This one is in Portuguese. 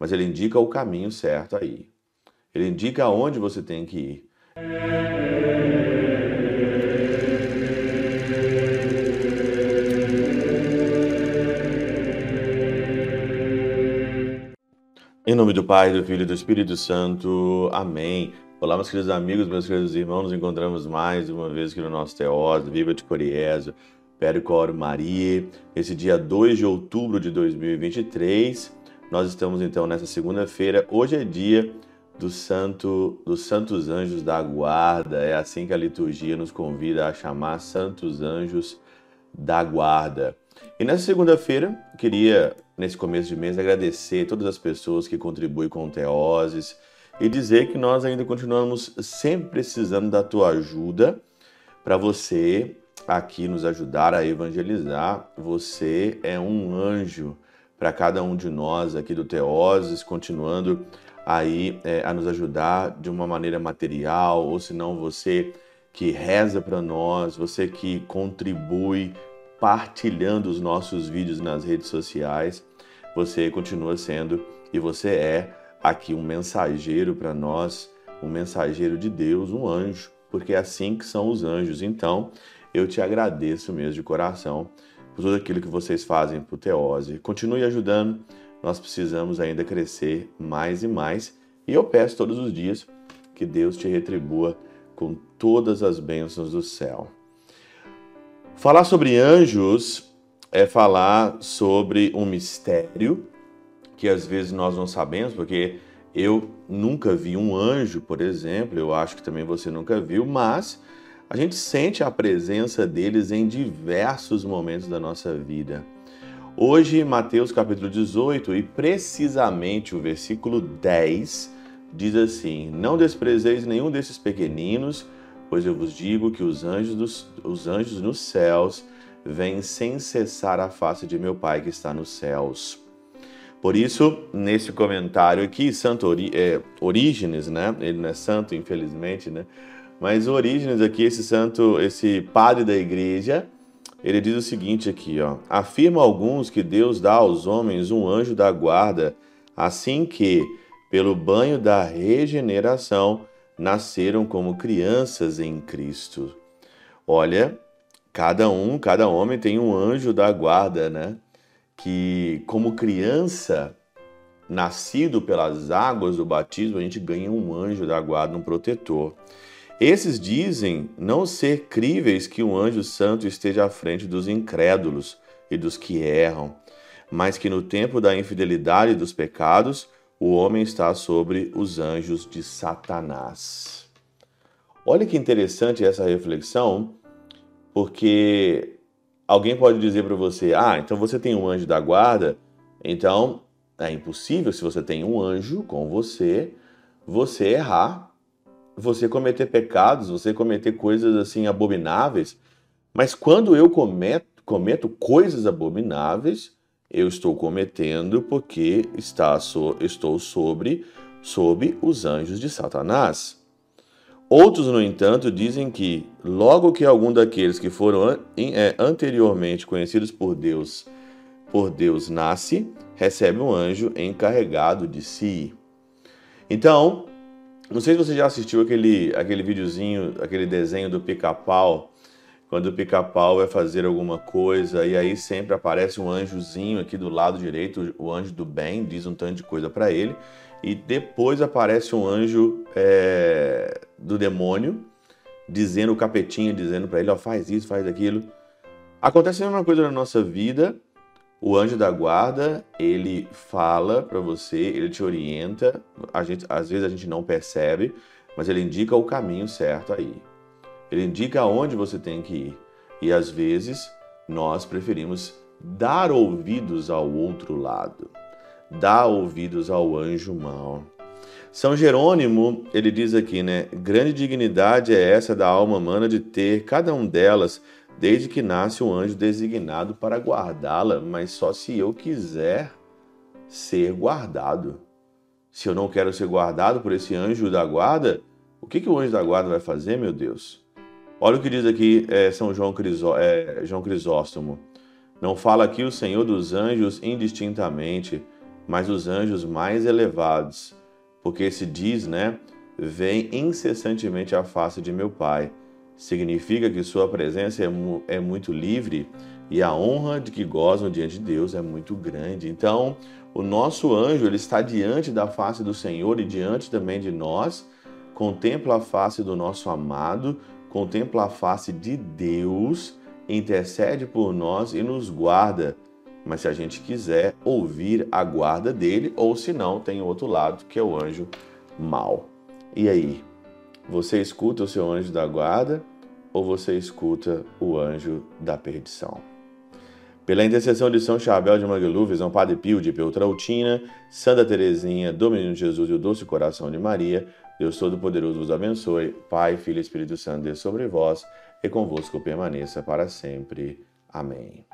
mas ele indica o caminho certo aí. Ele indica aonde você tem que ir. Em nome do Pai, do Filho e do Espírito Santo. Amém. Olá, meus queridos amigos, meus queridos irmãos. Nos encontramos mais uma vez aqui no nosso Teós, Viva de Coriésio, Percor Maria. Esse dia 2 de outubro de 2023. Nós estamos então nessa segunda-feira. Hoje é dia do santo, dos santos anjos da guarda. É assim que a liturgia nos convida a chamar santos anjos da guarda. E nessa segunda-feira, queria nesse começo de mês, agradecer todas as pessoas que contribuem com Teoses e dizer que nós ainda continuamos sempre precisando da tua ajuda para você aqui nos ajudar a evangelizar. Você é um anjo para cada um de nós aqui do Teoses, continuando aí é, a nos ajudar de uma maneira material, ou se não você que reza para nós, você que contribui partilhando os nossos vídeos nas redes sociais você continua sendo e você é aqui um mensageiro para nós, um mensageiro de Deus, um anjo, porque é assim que são os anjos. Então, eu te agradeço mesmo de coração por tudo aquilo que vocês fazem para o Teose. Continue ajudando, nós precisamos ainda crescer mais e mais. E eu peço todos os dias que Deus te retribua com todas as bênçãos do céu. Falar sobre anjos é falar sobre um mistério que às vezes nós não sabemos, porque eu nunca vi um anjo, por exemplo, eu acho que também você nunca viu, mas a gente sente a presença deles em diversos momentos da nossa vida. Hoje, Mateus capítulo 18, e precisamente o versículo 10, diz assim: Não desprezeis nenhum desses pequeninos, pois eu vos digo que os anjos, dos, os anjos nos céus vem sem cessar a face de meu Pai que está nos céus. Por isso, nesse comentário aqui, Santo Ori, é, Orígenes, né? Ele não é santo, infelizmente, né? Mas Orígenes aqui, esse santo, esse padre da igreja, ele diz o seguinte aqui, ó: Afirma alguns que Deus dá aos homens um anjo da guarda, assim que, pelo banho da regeneração, nasceram como crianças em Cristo. Olha, cada um, cada homem tem um anjo da guarda, né? Que como criança, nascido pelas águas do batismo, a gente ganha um anjo da guarda, um protetor. Esses dizem não ser críveis que um anjo santo esteja à frente dos incrédulos e dos que erram, mas que no tempo da infidelidade e dos pecados, o homem está sobre os anjos de Satanás. Olha que interessante essa reflexão, porque alguém pode dizer para você: ah, então você tem um anjo da guarda, então é impossível se você tem um anjo com você, você errar, você cometer pecados, você cometer coisas assim abomináveis. Mas quando eu cometo, cometo coisas abomináveis, eu estou cometendo porque está, estou sobre, sob os anjos de Satanás. Outros, no entanto, dizem que, logo que algum daqueles que foram é, anteriormente conhecidos por Deus, por Deus nasce, recebe um anjo encarregado de si. Então, não sei se você já assistiu aquele, aquele videozinho, aquele desenho do pica-pau, quando o pica-pau vai fazer alguma coisa e aí sempre aparece um anjozinho aqui do lado direito, o anjo do bem, diz um tanto de coisa para ele, e depois aparece um anjo é, do demônio, dizendo, o capetinho dizendo para ele, ó, faz isso, faz aquilo. Acontece a mesma coisa na nossa vida. O anjo da guarda, ele fala para você, ele te orienta. A gente, às vezes a gente não percebe, mas ele indica o caminho certo aí. Ele indica aonde você tem que ir. E às vezes nós preferimos dar ouvidos ao outro lado, dar ouvidos ao anjo mau. São Jerônimo, ele diz aqui, né? Grande dignidade é essa da alma humana de ter cada um delas, desde que nasce um anjo designado para guardá-la, mas só se eu quiser ser guardado. Se eu não quero ser guardado por esse anjo da guarda, o que, que o anjo da guarda vai fazer, meu Deus? Olha o que diz aqui é, São João, Crisó, é, João Crisóstomo. Não fala aqui o Senhor dos anjos indistintamente, mas os anjos mais elevados, porque se diz, né? Vem incessantemente à face de meu Pai. Significa que sua presença é, mu é muito livre e a honra de que gozam diante de Deus é muito grande. Então, o nosso anjo ele está diante da face do Senhor e diante também de nós, contempla a face do nosso amado, contempla a face de Deus, intercede por nós e nos guarda. Mas se a gente quiser ouvir a guarda dele, ou se não, tem outro lado que é o anjo mal. E aí? Você escuta o seu anjo da guarda ou você escuta o anjo da perdição? Pela intercessão de São Chabel de Mangluf, São Padre Pio de Peltrautina, Santa Teresinha, do Menino Jesus e o Doce Coração de Maria, Deus Todo-Poderoso vos abençoe. Pai, Filho e Espírito Santo, Deus sobre vós e convosco permaneça para sempre. Amém.